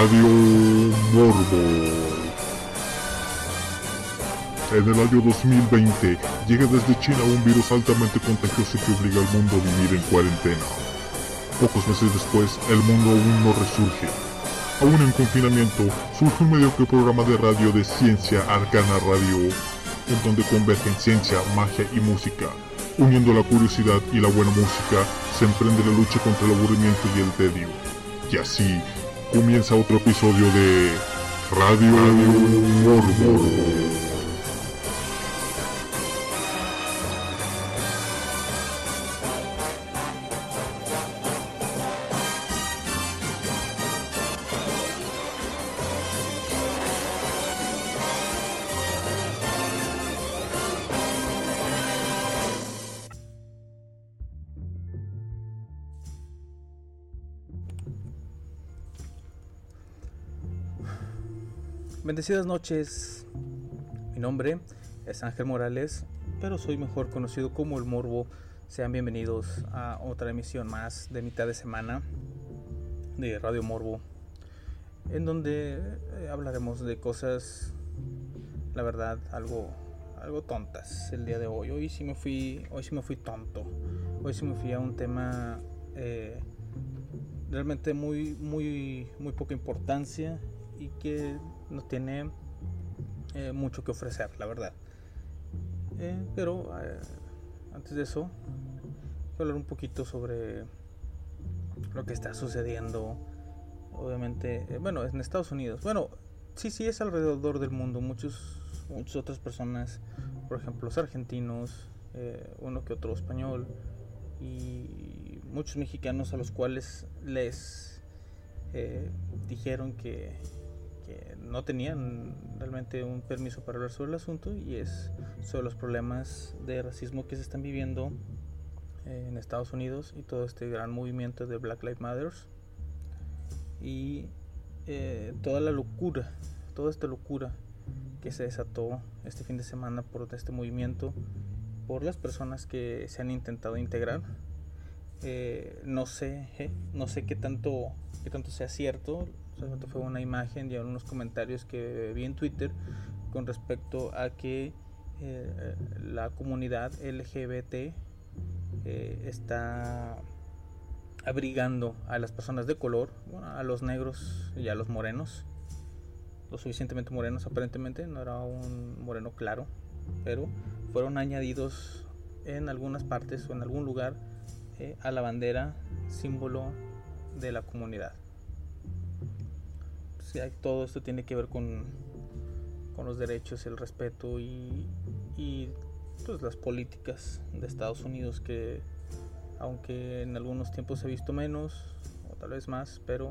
Radio Morbo. En el año 2020 llega desde China un virus altamente contagioso que obliga al mundo a vivir en cuarentena. Pocos meses después, el mundo aún no resurge. Aún en confinamiento, surge un mediocre programa de radio de ciencia Arcana Radio, en donde convergen ciencia, magia y música. Uniendo la curiosidad y la buena música, se emprende la lucha contra el aburrimiento y el tedio. Y así comienza otro episodio de Radio, Morbo. Bendecidas noches. Mi nombre es Ángel Morales, pero soy mejor conocido como El Morbo. Sean bienvenidos a otra emisión más de mitad de semana de Radio Morbo, en donde eh, hablaremos de cosas, la verdad, algo, algo tontas el día de hoy. Hoy sí me fui, hoy sí me fui tonto. Hoy sí me fui a un tema eh, realmente muy, muy, muy poca importancia y que no tiene eh, mucho que ofrecer, la verdad. Eh, pero eh, antes de eso, hablar un poquito sobre lo que está sucediendo. Obviamente, bueno, en Estados Unidos. Bueno, sí, sí, es alrededor del mundo. Muchos, muchas otras personas, por ejemplo, los argentinos, uno que otro español y muchos mexicanos a los cuales les dijeron que que no tenían realmente un permiso para hablar sobre el asunto y es sobre los problemas de racismo que se están viviendo eh, en Estados Unidos y todo este gran movimiento de Black Lives Matter y eh, toda la locura, toda esta locura que se desató este fin de semana por este movimiento, por las personas que se han intentado integrar. Eh, no sé, no sé qué tanto, qué tanto sea cierto fue una imagen y unos comentarios que vi en Twitter con respecto a que eh, la comunidad LGBT eh, está abrigando a las personas de color, a los negros y a los morenos, lo suficientemente morenos aparentemente, no era un moreno claro, pero fueron añadidos en algunas partes o en algún lugar eh, a la bandera símbolo de la comunidad todo esto tiene que ver con, con los derechos, el respeto y, pues, las políticas de Estados Unidos que aunque en algunos tiempos ha visto menos o tal vez más, pero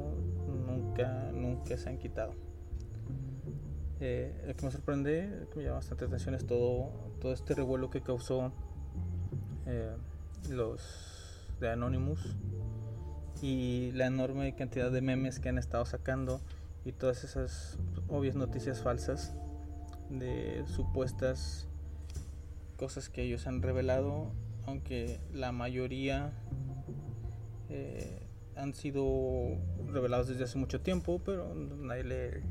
nunca, nunca se han quitado. Eh, lo que me sorprende, que me llama bastante atención es todo, todo este revuelo que causó eh, los de Anonymous y la enorme cantidad de memes que han estado sacando y todas esas obvias noticias falsas de supuestas cosas que ellos han revelado, aunque la mayoría eh, han sido revelados desde hace mucho tiempo, pero nadie, le,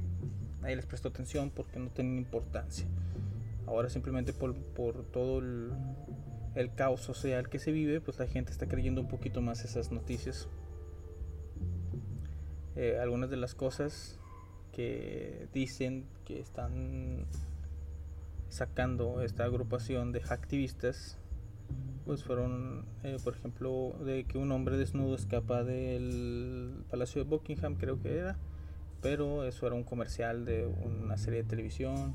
nadie les prestó atención porque no tienen importancia. Ahora simplemente por, por todo el, el caos social que se vive, pues la gente está creyendo un poquito más esas noticias. Eh, algunas de las cosas que dicen que están sacando esta agrupación de activistas pues fueron eh, por ejemplo de que un hombre desnudo escapa del palacio de Buckingham creo que era pero eso era un comercial de una serie de televisión.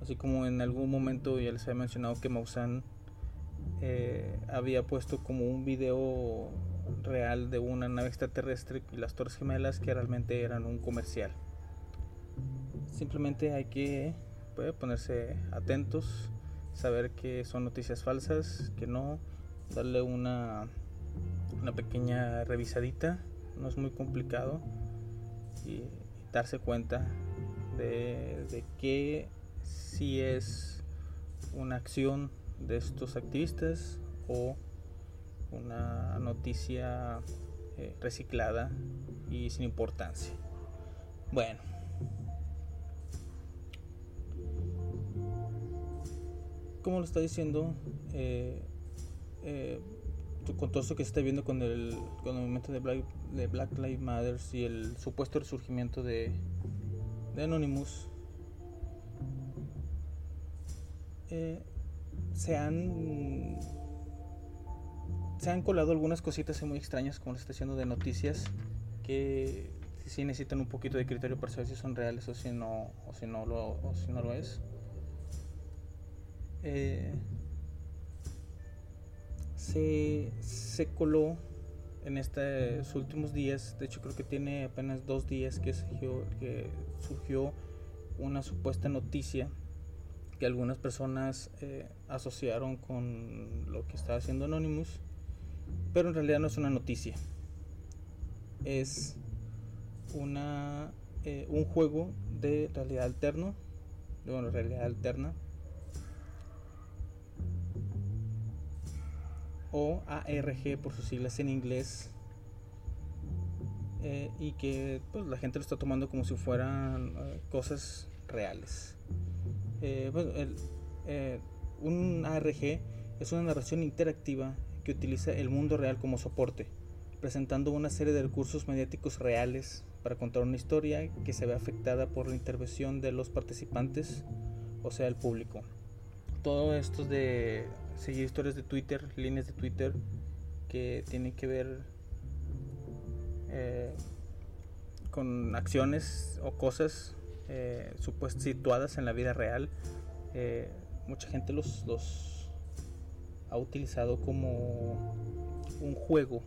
Así como en algún momento ya les había mencionado que Maussan eh, había puesto como un video real de una nave extraterrestre y las torres gemelas que realmente eran un comercial Simplemente hay que pues, ponerse atentos, saber que son noticias falsas, que no, darle una, una pequeña revisadita, no es muy complicado y darse cuenta de, que si es una acción de estos activistas o una noticia eh, reciclada y sin importancia. Bueno. Como lo está diciendo, eh, eh, con todo esto que se está viendo con el, con el movimiento de Black, de Black Lives Matter y el supuesto resurgimiento de, Anonymous, eh, se han se han colado algunas cositas muy extrañas como lo está haciendo de noticias que sí necesitan un poquito de criterio para saber si son reales o si no o si no lo o si no lo es eh, se, se coló en estos últimos días de hecho creo que tiene apenas dos días que surgió, una supuesta noticia que algunas personas eh, asociaron con lo que está haciendo Anonymous, pero en realidad no es una noticia. Es una, eh, un juego de realidad alterno, de bueno, realidad alterna, o ARG por sus siglas en inglés, eh, y que pues, la gente lo está tomando como si fueran cosas reales. Eh, eh, un ARG es una narración interactiva que utiliza el mundo real como soporte, presentando una serie de recursos mediáticos reales para contar una historia que se ve afectada por la intervención de los participantes, o sea, el público. Todo esto de seguir historias de Twitter, líneas de Twitter que tienen que ver eh, con acciones o cosas eh, situadas en la vida real, eh, mucha gente los, ha utilizado como un juego,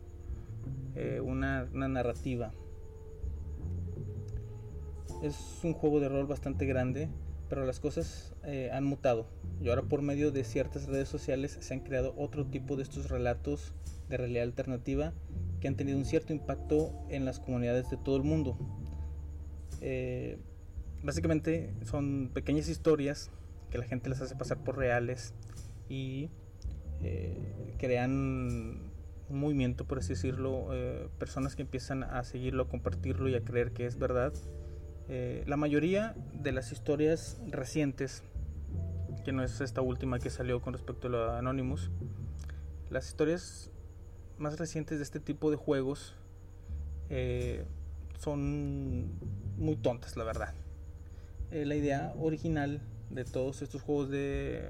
eh, una, narrativa. Es un juego de rol bastante grande, pero las cosas eh, han mutado. Y ahora por medio de ciertas redes sociales se han creado otro tipo de estos relatos de realidad alternativa que han tenido un cierto impacto en las comunidades de todo el mundo. Eh, básicamente son pequeñas historias que la gente les hace pasar por reales y eh, crean un movimiento, por así decirlo, personas que empiezan a seguirlo, a compartirlo y a creer que es verdad. Eh, la mayoría de las historias recientes, que no es esta última que salió con respecto a lo Anonymous, las historias más recientes de este tipo de juegos son muy tontas, la verdad. Eh, la idea original de todos estos juegos de,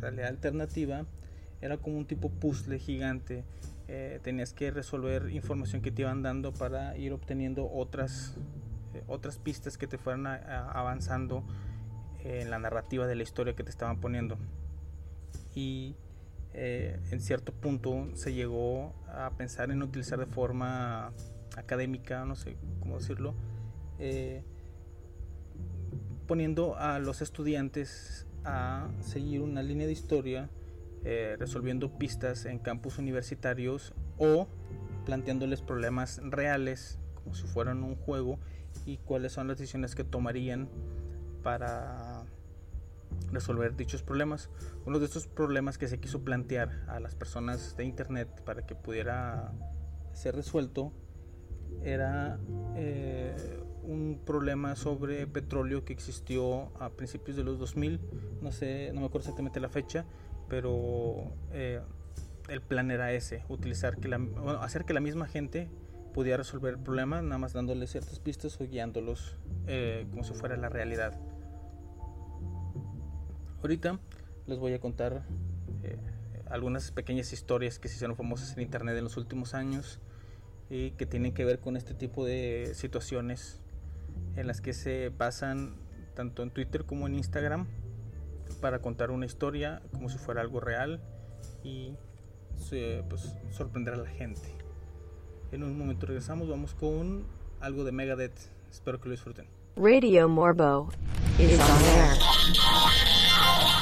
realidad alternativa era como un tipo puzzle gigante. Eh, tenías que resolver información que te iban dando para ir obteniendo otras, eh, otras pistas que te fueran avanzando en la narrativa de la historia que te estaban poniendo. Y en cierto punto se llegó a pensar en utilizar de forma académica, no sé cómo decirlo, poniendo a los estudiantes a seguir una línea de historia eh, resolviendo pistas en campus universitarios o planteándoles problemas reales como si fueran un juego y cuáles son las decisiones que tomarían para resolver dichos problemas. Uno de estos problemas que se quiso plantear a las personas de internet para que pudiera ser resuelto era eh, un problema sobre petróleo que existió a principios de los 2000, no sé, no me acuerdo exactamente la fecha, pero eh, el plan era ese, utilizar que la, hacer que la misma gente pudiera resolver el problema, nada más dándole ciertas pistas o guiándolos eh, como si fuera la realidad. Ahorita les voy a contar eh, algunas pequeñas historias que se hicieron famosas en internet en los últimos años y que tienen que ver con este tipo de situaciones en las que se basan tanto en Twitter como en Instagram para contar una historia como si fuera algo real y pues, sorprender a la gente. En un momento regresamos, vamos con algo de Megadeth. Espero que lo disfruten. Radio Morbo is on air.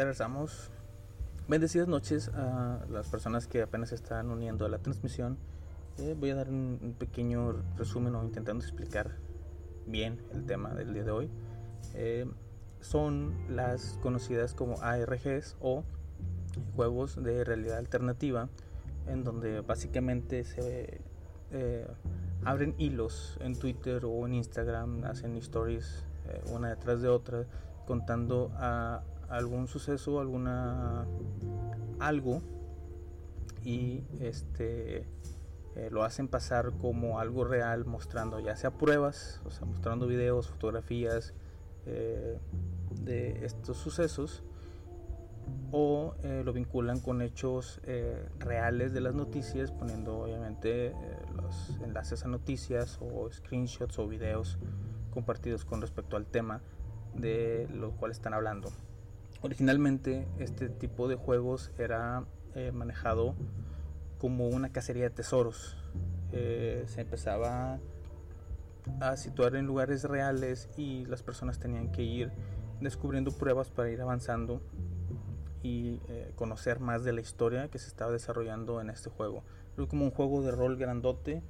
Ya regresamos. Bendecidas noches a las personas que apenas se están uniendo a la transmisión. Eh, voy a dar un, un pequeño resumen o intentando explicar bien el tema del día de hoy. Eh, son las conocidas como ARGs o juegos de realidad alternativa, en donde básicamente se eh, abren hilos en Twitter o en Instagram, hacen stories eh, una detrás de otra, contando a algún suceso, alguna algo y este eh, lo hacen pasar como algo real, mostrando ya sea pruebas, o sea, mostrando videos, fotografías eh, de estos sucesos, o eh, lo vinculan con hechos reales de las noticias, poniendo obviamente los enlaces a noticias o screenshots o videos compartidos con respecto al tema de lo cual están hablando. Originalmente este tipo de juegos era eh, manejado como una cacería de tesoros. Eh, se empezaba a situar en lugares reales y las personas tenían que ir descubriendo pruebas para ir avanzando y eh, conocer más de la historia que se estaba desarrollando en este juego. Era como un juego de rol grandote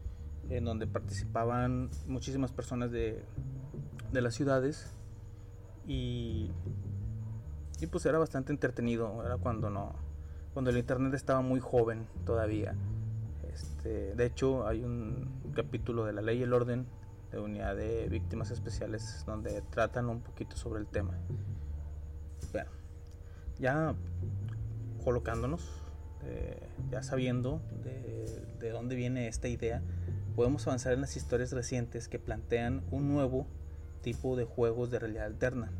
en donde participaban muchísimas personas de, de las ciudades y, y pues era bastante entretenido. Era cuando no cuando el internet estaba muy joven todavía. Este, de hecho, hay un capítulo de La Ley y el Orden de Unidad de Víctimas Especiales donde tratan un poquito sobre el tema. Bueno, ya colocándonos, eh, ya sabiendo de, de dónde viene esta idea, podemos avanzar en las historias recientes que plantean un nuevo tipo de juegos de realidad alterna.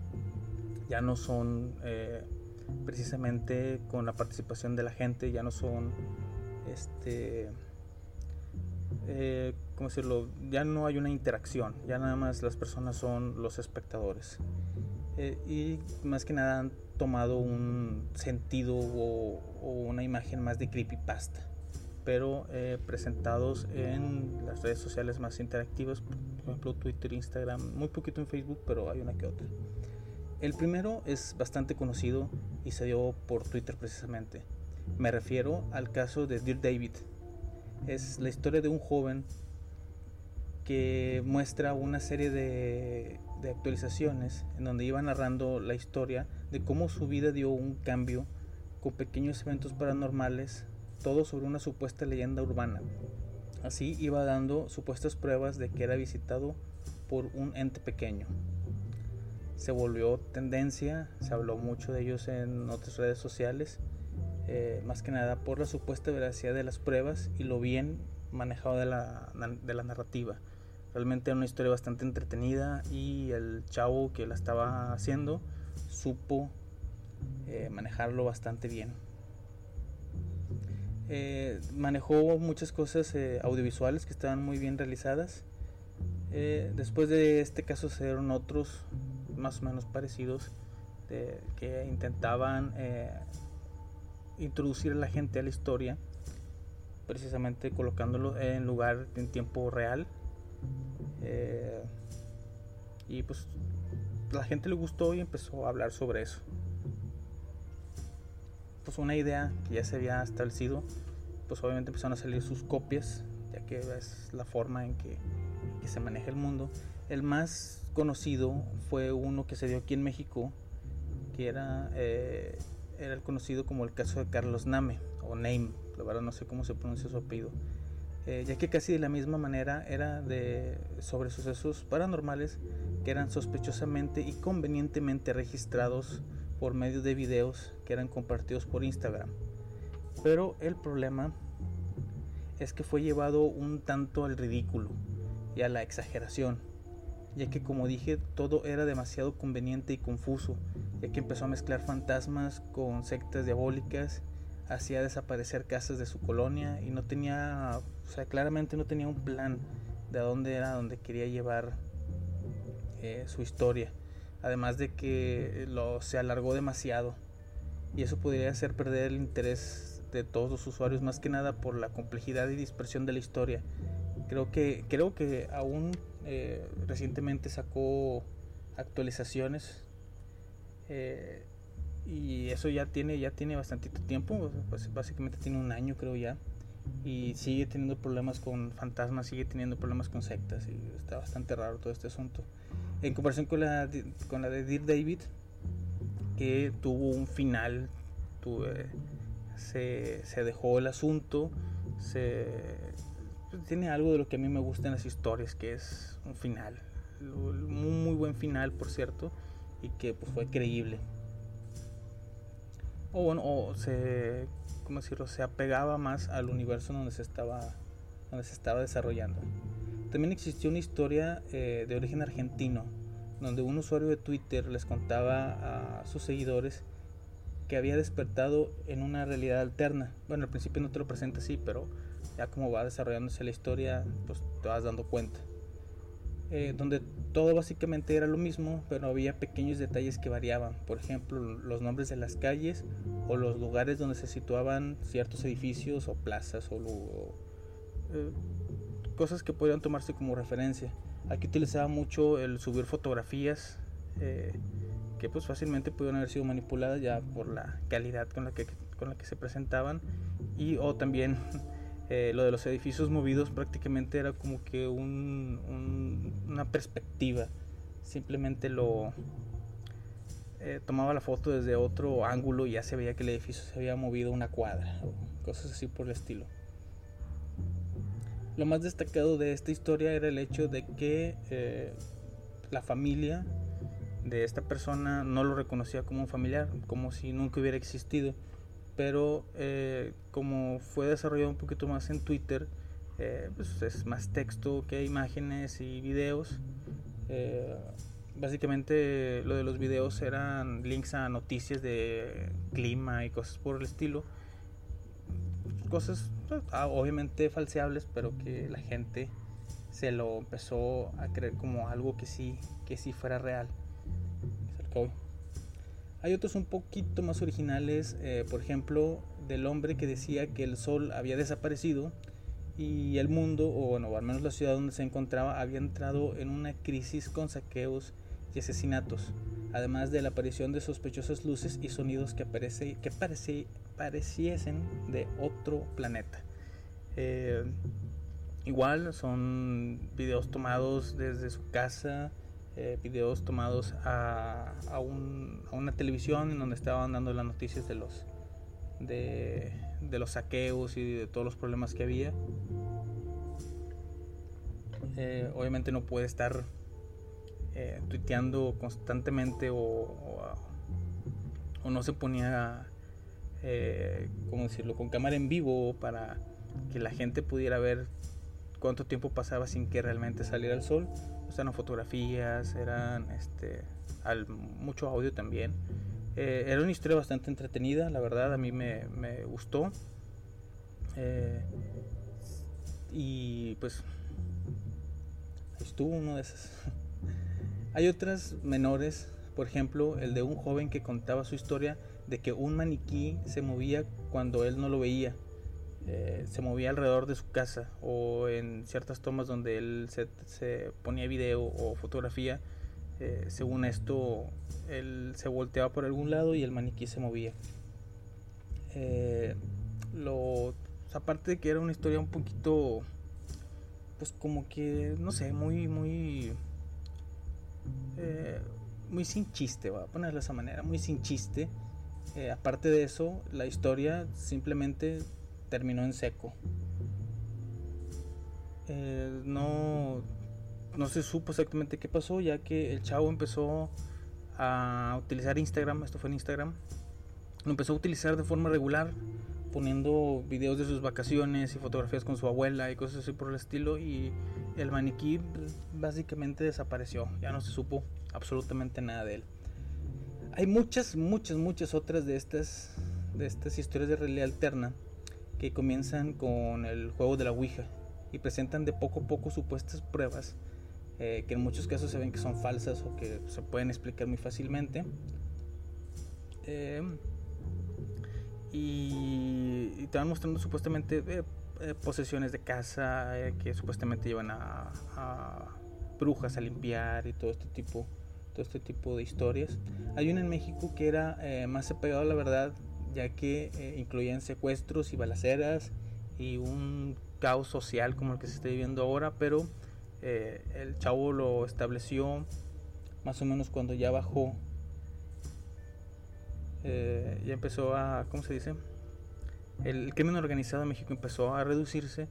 Ya no son eh, precisamente con la participación de la gente, ya no son este eh, ¿cómo decirlo? Ya no hay una interacción, ya nada más las personas son los espectadores. Eh, y más que nada han tomado un sentido o, una imagen más de creepypasta, pero eh, presentados en las redes sociales más interactivas, por ejemplo Twitter, Instagram, muy poquito en Facebook, pero hay una que otra. El primero es bastante conocido y se dio por Twitter precisamente. Me refiero al caso de Dear David. Es la historia de un joven que muestra una serie de, de actualizaciones en donde iba narrando la historia de cómo su vida dio un cambio con pequeños eventos paranormales, todo sobre una supuesta leyenda urbana. Así iba dando supuestas pruebas de que era visitado por un ente pequeño. Se volvió tendencia, se habló mucho de ellos en otras redes sociales, eh, más que nada por la supuesta veracidad de las pruebas y lo bien manejado de la, de la narrativa. Realmente era una historia bastante entretenida y el chavo que la estaba haciendo supo eh, manejarlo bastante bien. Eh, manejó muchas cosas audiovisuales que estaban muy bien realizadas. Después de este caso se dieron otros más o menos parecidos que intentaban eh, introducir a la gente a la historia, precisamente colocándolo en lugar en tiempo real. Eh, y pues la gente le gustó y empezó a hablar sobre eso. Pues una idea que ya se había establecido, pues obviamente empezaron a salir sus copias, ya que es la forma en que, que se maneja el mundo. El más conocido fue uno que se dio aquí en México, que era, eh, era el conocido como el caso de Carlos Name, o Name, la verdad no sé cómo se pronuncia su apellido. Eh, ya que casi de la misma manera era de sobre sucesos paranormales que eran sospechosamente y convenientemente registrados por medio de videos que eran compartidos por Instagram. Pero el problema es que fue llevado un tanto al ridículo y a la exageración, ya que como dije todo era demasiado conveniente y confuso, ya que empezó a mezclar fantasmas con sectas diabólicas, hacía desaparecer casas de su colonia y no tenía, o sea, claramente no tenía un plan de a dónde era donde quería llevar eh, su historia. Además de que lo, se alargó demasiado y eso podría hacer perder el interés de todos los usuarios, más que nada por la complejidad y dispersión de la historia. Creo que, creo que aún eh, recientemente sacó actualizaciones eh, y eso ya tiene ya tiene bastantito tiempo pues básicamente tiene un año creo ya y sigue teniendo problemas con fantasmas sigue teniendo problemas con sectas y está bastante raro todo este asunto. En comparación con la con la de Dear David que tuvo un final tuve- se, se dejó el asunto se tiene algo de lo que a mí me gusta en las historias que es un final un muy, muy buen final por cierto y que pues fue creíble. O bueno o se cómo decirlo se apegaba más al universo donde se estaba donde se estaba desarrollando. También existió una historia eh, de origen argentino donde un usuario de Twitter les contaba a sus seguidores que había despertado en una realidad alterna. Bueno, al principio no te lo presenta así, pero ya como va desarrollándose la historia, pues te vas dando cuenta. Eh, donde todo básicamente era lo mismo, pero había pequeños detalles que variaban. Por ejemplo, los nombres de las calles o los lugares donde se situaban ciertos edificios o plazas o, lu- eh, cosas que podían tomarse como referencia. Aquí utilizaba mucho el subir fotografías eh, que pues fácilmente pudieron haber sido manipuladas ya por la calidad con la que, con la que se presentaban y o también eh, lo de los edificios movidos prácticamente era como que un- un- una perspectiva simplemente lo eh, tomaba la foto desde otro ángulo y ya se veía que el edificio se había movido una cuadra cosas así por el estilo lo más destacado de esta historia era el hecho de que eh, la familia de esta persona no lo reconocía como un familiar, como si nunca hubiera existido. Pero eh, como fue desarrollado un poquito más en Twitter, eh, pues es más texto que imágenes y videos. Eh, básicamente lo de los videos eran links a noticias de clima y cosas por el estilo. Cosas pues, ah, obviamente falseables, pero que la gente se lo empezó a creer como algo que sí, que sí fuera real. Es el. Hay otros un poquito más originales, eh, por ejemplo, del hombre que decía que el sol había desaparecido y el mundo, o bueno, al menos la ciudad donde se encontraba, había entrado en una crisis con saqueos y asesinatos, además de la aparición de sospechosas luces y sonidos que, aparece, que pareciesen de otro planeta. Eh, igual son videos tomados desde su casa, eh, videos tomados a, un- a una televisión en donde estaban dando las noticias de los de, los saqueos y de todos los problemas que había. Eh, obviamente no puede estar eh, tuiteando constantemente o no se ponía, eh, ¿cómo decirlo?, con cámara en vivo para que la gente pudiera ver cuánto tiempo pasaba sin que realmente saliera el sol. Eran fotografías, eran este, al- mucho audio también. Eh, era una historia bastante entretenida, la verdad, a mí me, me gustó. Eh, y pues estuvo uno de esas. Hay otras menores, por ejemplo, el de un joven que contaba su historia de que un maniquí se movía cuando él no lo veía. Eh, se movía alrededor de su casa o en ciertas tomas donde él se, se ponía video o fotografía. eh, según esto, él se volteaba por algún lado y el maniquí se movía. Eh, lo, aparte de que era una historia un poquito, pues como que, no sé, muy, muy, muy sin chiste, voy a ponerlo de esa manera, muy sin chiste. Aparte de eso, la historia simplemente terminó en seco. Eh, no, no se supo exactamente qué pasó, ya que el chavo empezó a utilizar Instagram, esto fue en Instagram, lo empezó a utilizar de forma regular, poniendo videos de sus vacaciones y fotografías con su abuela y cosas así por el estilo, y el maniquí pues, básicamente desapareció, ya no se supo absolutamente nada de él. Hay muchas, muchas, muchas otras de estas, de estas historias de realidad alterna que comienzan con el juego de la Ouija y presentan de poco a poco supuestas pruebas eh, que en muchos casos se ven que son falsas o que se pueden explicar muy fácilmente. Eh, y, y te van mostrando supuestamente eh, eh, posesiones de casa eh, que supuestamente llevan a, a brujas a limpiar y todo este tipo todo este tipo de historias. Hay una en México que era eh, más apegado a la verdad, ya que eh, incluían secuestros y balaceras y un caos social como el que se está viviendo ahora, pero eh, el chavo lo estableció más o menos cuando ya bajó, eh, ya empezó a, ¿cómo se dice? El crimen organizado en México empezó a reducirse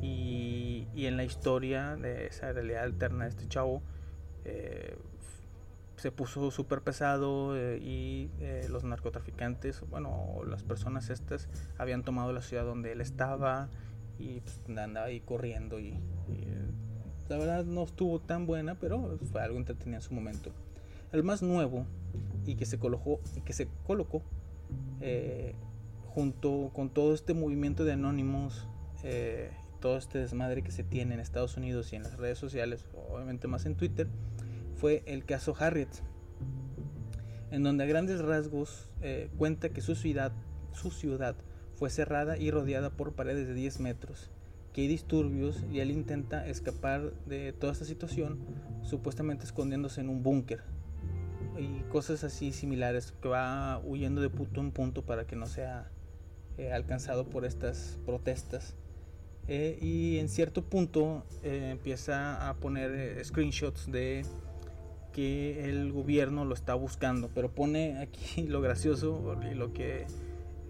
y, y en la historia de esa realidad alterna de este chavo se puso súper pesado eh, y eh, los narcotraficantes, bueno, las personas estas habían tomado la ciudad donde él estaba y pues, andaba ahí corriendo y, y, la verdad no estuvo tan buena, pero fue algo entretenido en su momento. El más nuevo y que se colocó, que se colocó eh, junto con todo este movimiento de anónimos, eh, todo este desmadre que se tiene en Estados Unidos y en las redes sociales, obviamente más en Twitter, fue el caso Harriet, en donde a grandes rasgos eh, cuenta que su ciudad, su ciudad fue cerrada y rodeada por paredes de 10 metros, que hay disturbios y él intenta escapar de toda esta situación, supuestamente escondiéndose en un búnker y cosas así similares, que va huyendo de punto en punto para que no sea eh, alcanzado por estas protestas. Eh, y en cierto punto eh, empieza a poner eh, screenshots de que el gobierno lo está buscando, pero pone aquí lo gracioso y lo que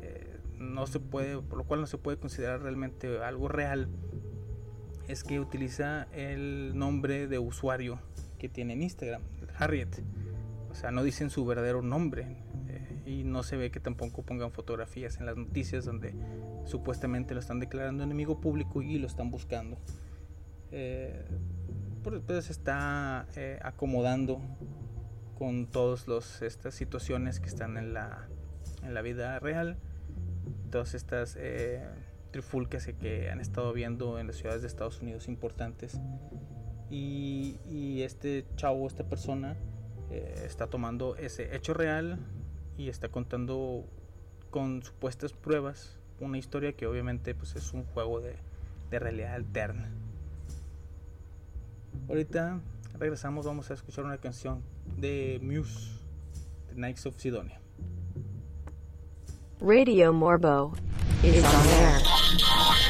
eh, no se puede, por lo cual no se puede considerar realmente algo real, es que utiliza el nombre de usuario que tiene en Instagram, Harriet. O sea, no dicen su verdadero nombre eh, y no se ve que tampoco pongan fotografías en las noticias donde supuestamente lo están declarando enemigo público y lo están buscando. Eh, pues se está eh, acomodando con todas estas situaciones que están en la, en la vida real, todas estas eh, trifulcas que- han estado viendo en las ciudades de Estados Unidos importantes. Y, y este chavo, esta persona, eh, está tomando ese hecho real y está contando con supuestas pruebas una historia que obviamente pues, es un juego de, de realidad alterna. Ahorita regresamos, vamos a escuchar una canción de Muse, The Knights of Sidonia. Radio Morbo is on air.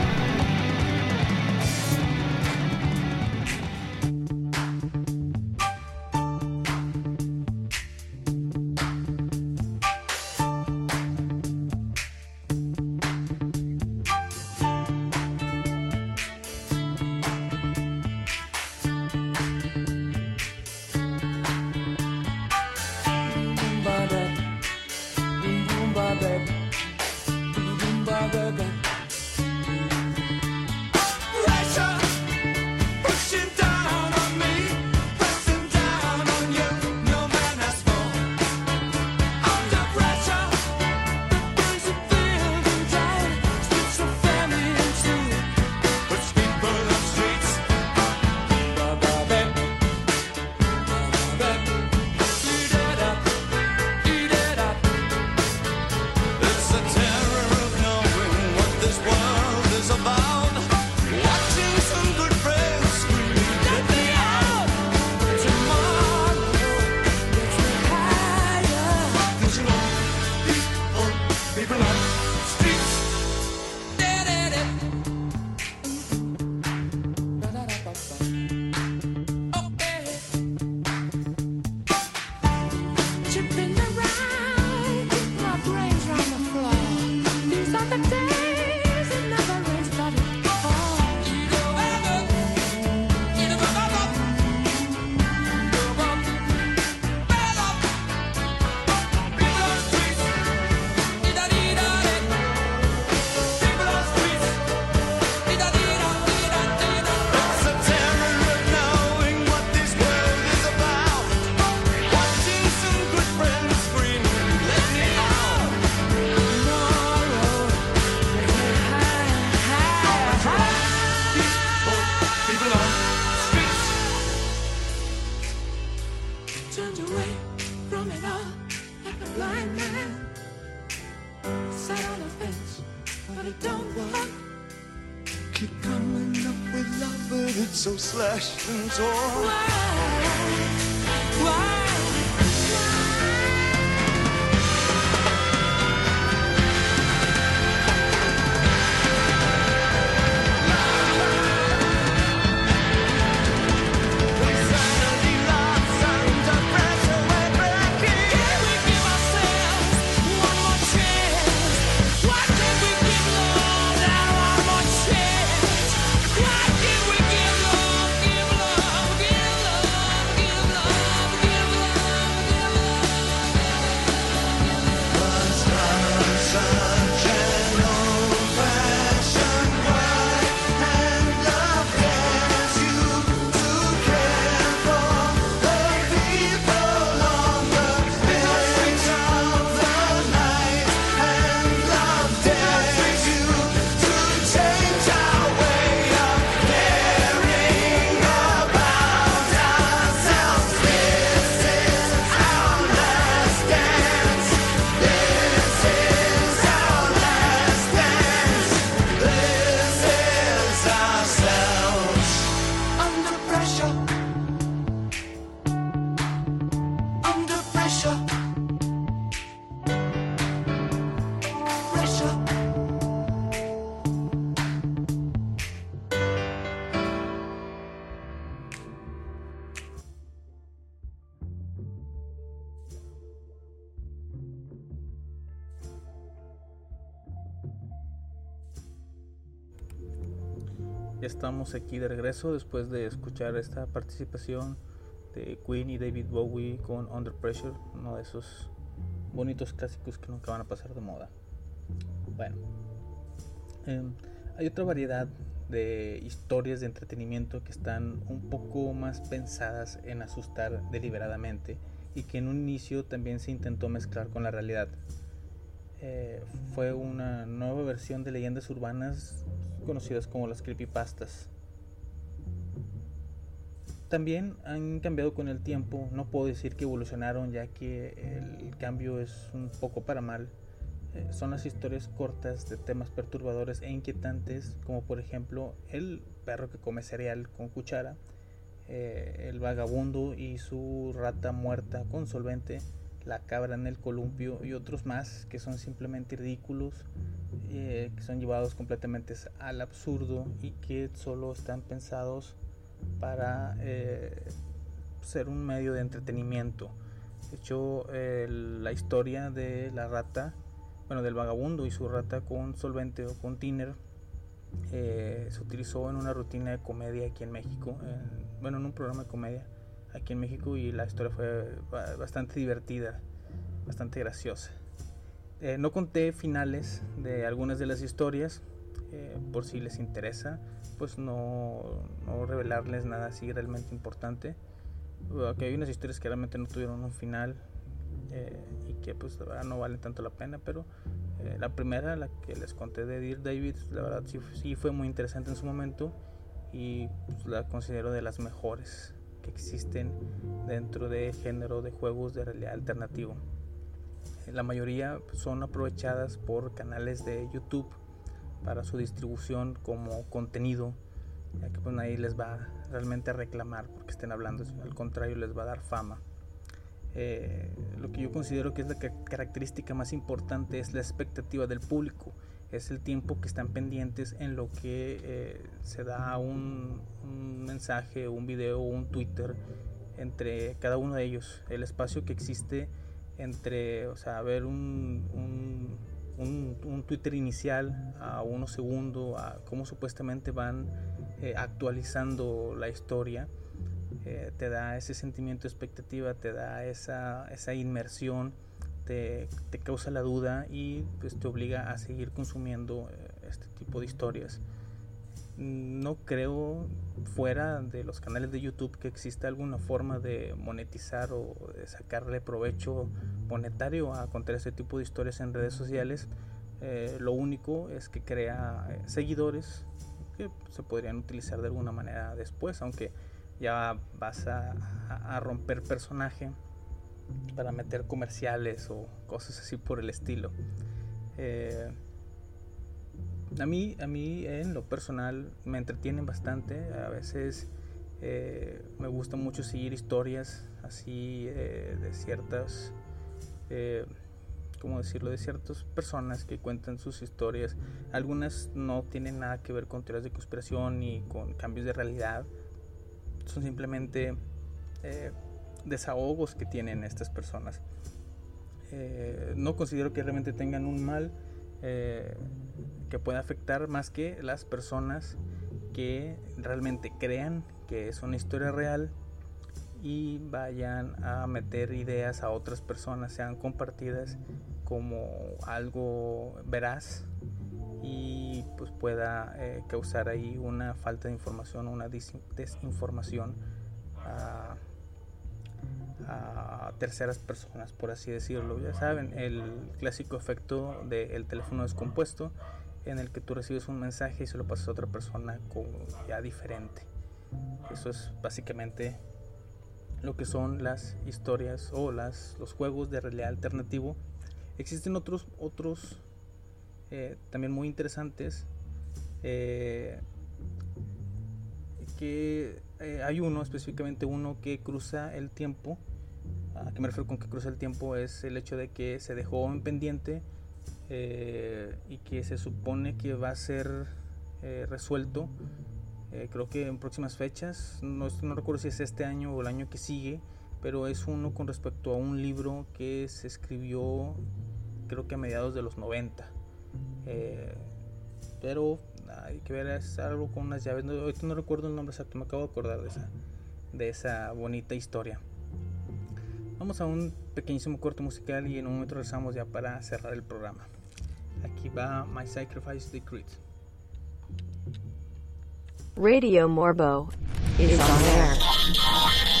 dance, but it don't work. Keep coming up with love, but it's so slashed and torn. Wow. Estamos aquí de regreso después de escuchar esta participación de Queen y David Bowie con Under Pressure, uno de esos bonitos clásicos que nunca van a pasar de moda. Bueno, em, hay otra variedad de historias de entretenimiento que están un poco más pensadas en asustar deliberadamente y que en un inicio también se intentó mezclar con la realidad. Eh, fue una nueva versión de leyendas urbanas conocidas como las creepypastas. También han cambiado con el tiempo, no puedo decir que evolucionaron ya que el cambio es un poco para mal. Eh, son las historias cortas de temas perturbadores e inquietantes como por ejemplo el perro que come cereal con cuchara, eh, el vagabundo y su rata muerta con solvente, la cabra en el columpio y otros más que son simplemente ridículos, eh, que son llevados completamente al absurdo y que solo están pensados para eh, ser un medio de entretenimiento. De hecho, la historia de la rata, bueno, del vagabundo y su rata con solvente o con tiner, eh, se utilizó en una rutina de comedia aquí en México, en- bueno, en un programa de comedia aquí en México y la historia fue ba- bastante divertida, bastante graciosa. Eh, no conté finales de algunas de las historias, eh, por si les interesa, pues no, no revelarles nada así realmente importante. Uh, que hay unas historias que realmente no tuvieron un final eh, y que pues la verdad no valen tanto la pena, pero eh, la primera, la que les conté de Dear David, la verdad sí, sí fue muy interesante en su momento y pues, la considero de las mejores que existen dentro de género de juegos de realidad alternativo. La mayoría son aprovechadas por canales de YouTube para su distribución como contenido, ya que pues nadie les va realmente a reclamar porque estén hablando, al contrario les va a dar fama. Eh, lo que yo considero que es la ca- característica más importante es la expectativa del público, es el tiempo que están pendientes en lo que eh, se da un, mensaje, un video, un Twitter entre cada uno de ellos, el espacio que existe entre, o sea, ver un, un, Twitter inicial a unos segundos, a cómo supuestamente van eh, actualizando la historia, eh, te da ese sentimiento de expectativa, te da esa, esa inmersión, te, te causa la duda y pues te obliga a seguir consumiendo eh, este tipo de historias. No creo fuera de los canales de YouTube que exista alguna forma de monetizar o de sacarle provecho monetario a contar este tipo de historias en redes sociales. Eh, lo único es que crea eh, seguidores que se podrían utilizar de alguna manera después, aunque ya vas a, romper personaje para meter comerciales o cosas así por el estilo. Eh, a mí, a mí en lo personal me entretienen bastante. A veces eh, me gusta mucho seguir historias así eh, de ciertas, eh, ¿cómo decirlo? De ciertas personas que cuentan sus historias. Algunas no tienen nada que ver con teorías de conspiración ni con cambios de realidad. Son simplemente desahogos que tienen estas personas. No considero que realmente tengan un mal que pueda afectar más que las personas que realmente crean que es una historia real y vayan a meter ideas a otras personas, sean compartidas como algo veraz y pues pueda eh, causar ahí una falta de información, una desinformación a terceras personas, por así decirlo. Ya saben, el clásico efecto del teléfono descompuesto en el que tú recibes un mensaje y se lo pasas a otra persona como ya diferente. Eso es básicamente lo que son las historias o las, los juegos de realidad alternativo. Existen otros, otros eh, también muy interesantes. eh, que eh, hay uno, específicamente uno que cruza el tiempo. ¿A qué me refiero con que cruza el tiempo? Es el hecho de que se dejó en pendiente eh, y que se supone que va a ser eh, resuelto. eh, creo que en próximas fechas, no, recuerdo si es este año o el año que sigue, pero es uno con respecto a un libro que se escribió creo que a mediados de los 90. Eh, pero hay que ver, es algo con unas llaves. No, ahorita no recuerdo el nombre exacto, me acabo de acordar de esa, de esa bonita historia. Vamos a un pequeñísimo corte musical y en un momento regresamos ya para cerrar el programa. Va My Sacrifice Decreed. Radio Morbo is on air.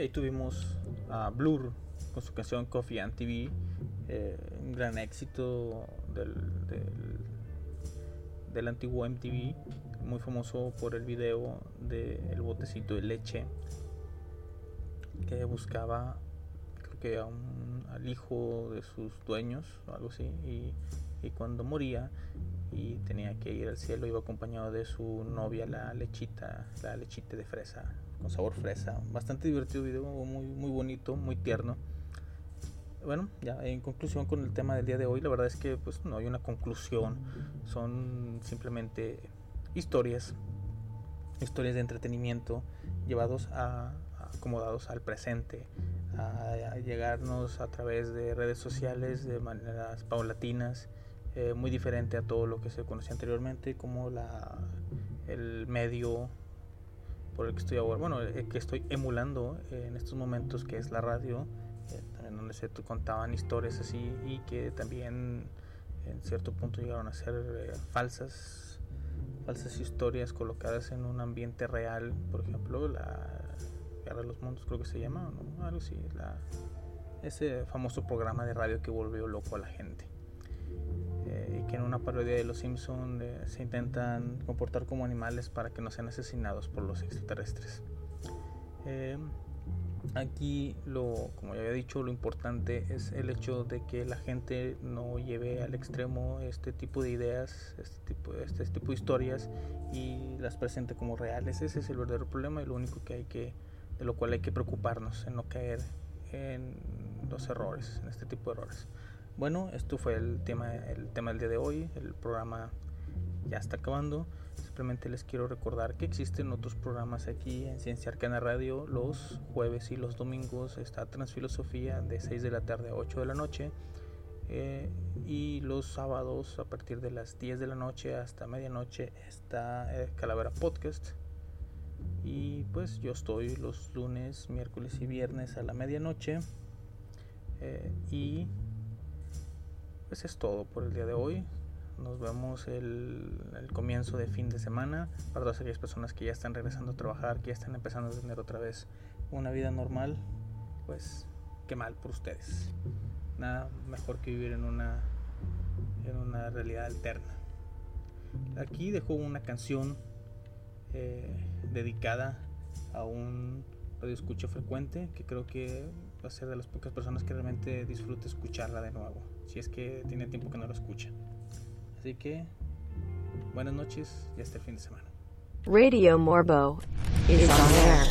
ahí tuvimos a Blur con su canción Coffee and TV, eh, un gran éxito del, del, del antiguo MTV, muy famoso por el video del botecito de leche que buscaba, creo que a un- al hijo de sus dueños o algo así, y, y cuando moría y tenía que ir al cielo, iba acompañado de su novia, la lechita, la lechita de fresa, con sabor fresa. Bastante divertido video, muy, muy bonito, muy tierno. Bueno, ya en conclusión con el tema del día de hoy, la verdad es que pues no hay una conclusión, son simplemente historias, historias de entretenimiento llevados a, acomodados al presente, a, a llegarnos a través de redes sociales de maneras paulatinas, eh, muy diferente a todo lo que se conocía anteriormente, como la, el medio por el que estoy ahora, bueno, el que estoy emulando en estos momentos, que es la radio, eh, donde se contaban historias así y que también en cierto punto llegaron a ser eh, falsas, falsas historias colocadas en un ambiente real, por ejemplo, la Guerra de los Mundos creo que se llama, ¿no? algo así, la, ese famoso programa de radio que volvió loco a la gente. Que en una parodia de Los Simpson eh, se intentan comportar como animales para que no sean asesinados por los extraterrestres. Eh, aquí, lo, como ya había dicho, lo importante es el hecho de que la gente no lleve al extremo este tipo de ideas, este tipo, este tipo de historias y las presente como reales. Ese es el verdadero problema y lo único que hay que, de lo cual hay que preocuparnos en no caer en los errores, en este tipo de errores. Bueno, esto fue el tema, el tema del día de hoy. El programa ya está acabando. Simplemente les quiero recordar que existen otros programas aquí en Ciencia Arcana Radio. Los jueves y los domingos está Transfilosofía de 6 de la tarde a 8 de la noche. Eh, y los sábados a partir de las 10 de la noche hasta medianoche está eh, Calavera Podcast. Y pues yo estoy los lunes, miércoles y viernes a la medianoche. Eh, y pues es todo por el día de hoy. Nos vemos el, comienzo de fin de semana. Para todas aquellas personas que ya están regresando a trabajar, que ya están empezando a tener otra vez una vida normal, pues qué mal por ustedes. Nada mejor que vivir en una, en una realidad alterna. Aquí dejo una canción eh, dedicada a un radio escucho frecuente que creo que va a ser de las pocas personas que realmente disfrute escucharla de nuevo, si es que tiene tiempo que no lo escucha. Así que buenas noches y hasta el fin de semana. Radio Morbo is on air.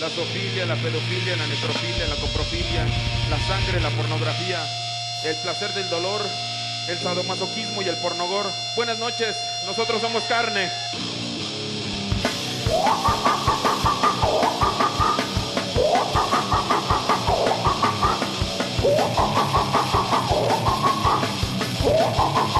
la zoofilia, la pedofilia, la necrofilia, la coprofilia, la sangre, la pornografía, el placer del dolor, el sadomasoquismo y el pornogor. Buenas noches, nosotros somos carne. Oh,